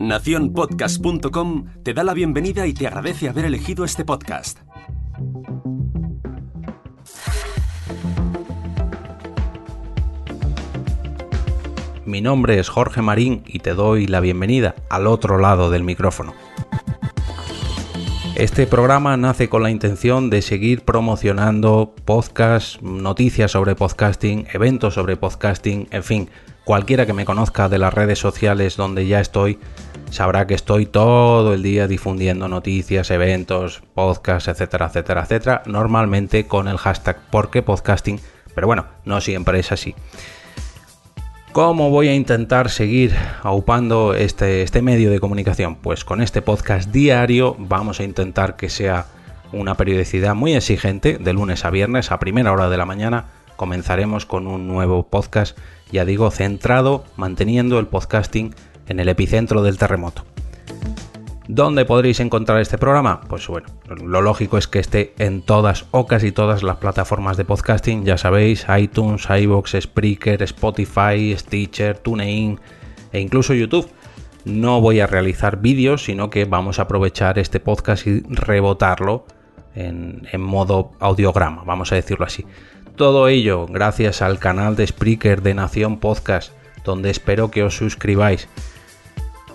Naciónpodcast.com te da la bienvenida y te agradece haber elegido este podcast. Mi nombre es Jorge Marín y te doy la bienvenida al otro lado del micrófono. Este programa nace con la intención de seguir promocionando podcasts, noticias sobre podcasting, eventos sobre podcasting, en fin, cualquiera que me conozca de las redes sociales donde ya estoy sabrá que estoy todo el día difundiendo noticias, eventos, podcasts, etcétera, etcétera, etcétera, normalmente con el hashtag porque podcasting, pero bueno, no siempre es así. ¿Cómo voy a intentar seguir aupando este, este medio de comunicación? Pues con este podcast diario vamos a intentar que sea una periodicidad muy exigente, de lunes a viernes a primera hora de la mañana. Comenzaremos con un nuevo podcast, ya digo, centrado, manteniendo el podcasting en el epicentro del terremoto. ¿Dónde podréis encontrar este programa? Pues bueno, lo lógico es que esté en todas o casi todas las plataformas de podcasting, ya sabéis, iTunes, iBox, Spreaker, Spotify, Stitcher, TuneIn e incluso YouTube. No voy a realizar vídeos, sino que vamos a aprovechar este podcast y rebotarlo en, en modo audiograma, vamos a decirlo así. Todo ello gracias al canal de Spreaker de Nación Podcast, donde espero que os suscribáis.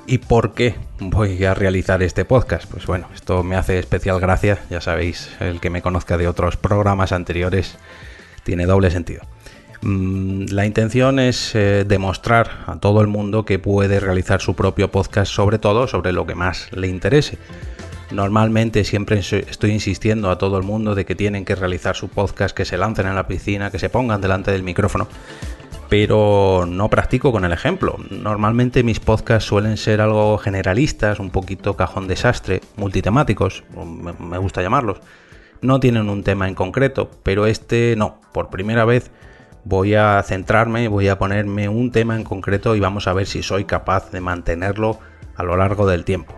¿Y por qué voy a realizar este podcast? Pues bueno, esto me hace especial gracia, ya sabéis, el que me conozca de otros programas anteriores tiene doble sentido. Mm, la intención es eh, demostrar a todo el mundo que puede realizar su propio podcast, sobre todo sobre lo que más le interese. Normalmente siempre estoy insistiendo a todo el mundo de que tienen que realizar su podcast, que se lancen en la piscina, que se pongan delante del micrófono pero no practico con el ejemplo. Normalmente mis podcasts suelen ser algo generalistas, un poquito cajón desastre, multitemáticos, me gusta llamarlos. No tienen un tema en concreto, pero este no. Por primera vez voy a centrarme, voy a ponerme un tema en concreto y vamos a ver si soy capaz de mantenerlo a lo largo del tiempo.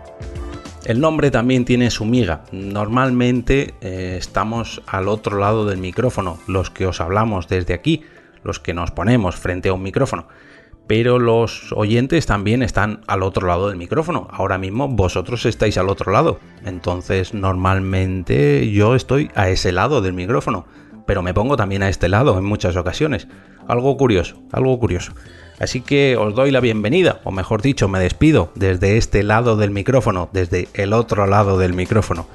El nombre también tiene su miga. Normalmente eh, estamos al otro lado del micrófono, los que os hablamos desde aquí los que nos ponemos frente a un micrófono. Pero los oyentes también están al otro lado del micrófono. Ahora mismo vosotros estáis al otro lado. Entonces normalmente yo estoy a ese lado del micrófono. Pero me pongo también a este lado en muchas ocasiones. Algo curioso, algo curioso. Así que os doy la bienvenida, o mejor dicho, me despido desde este lado del micrófono, desde el otro lado del micrófono.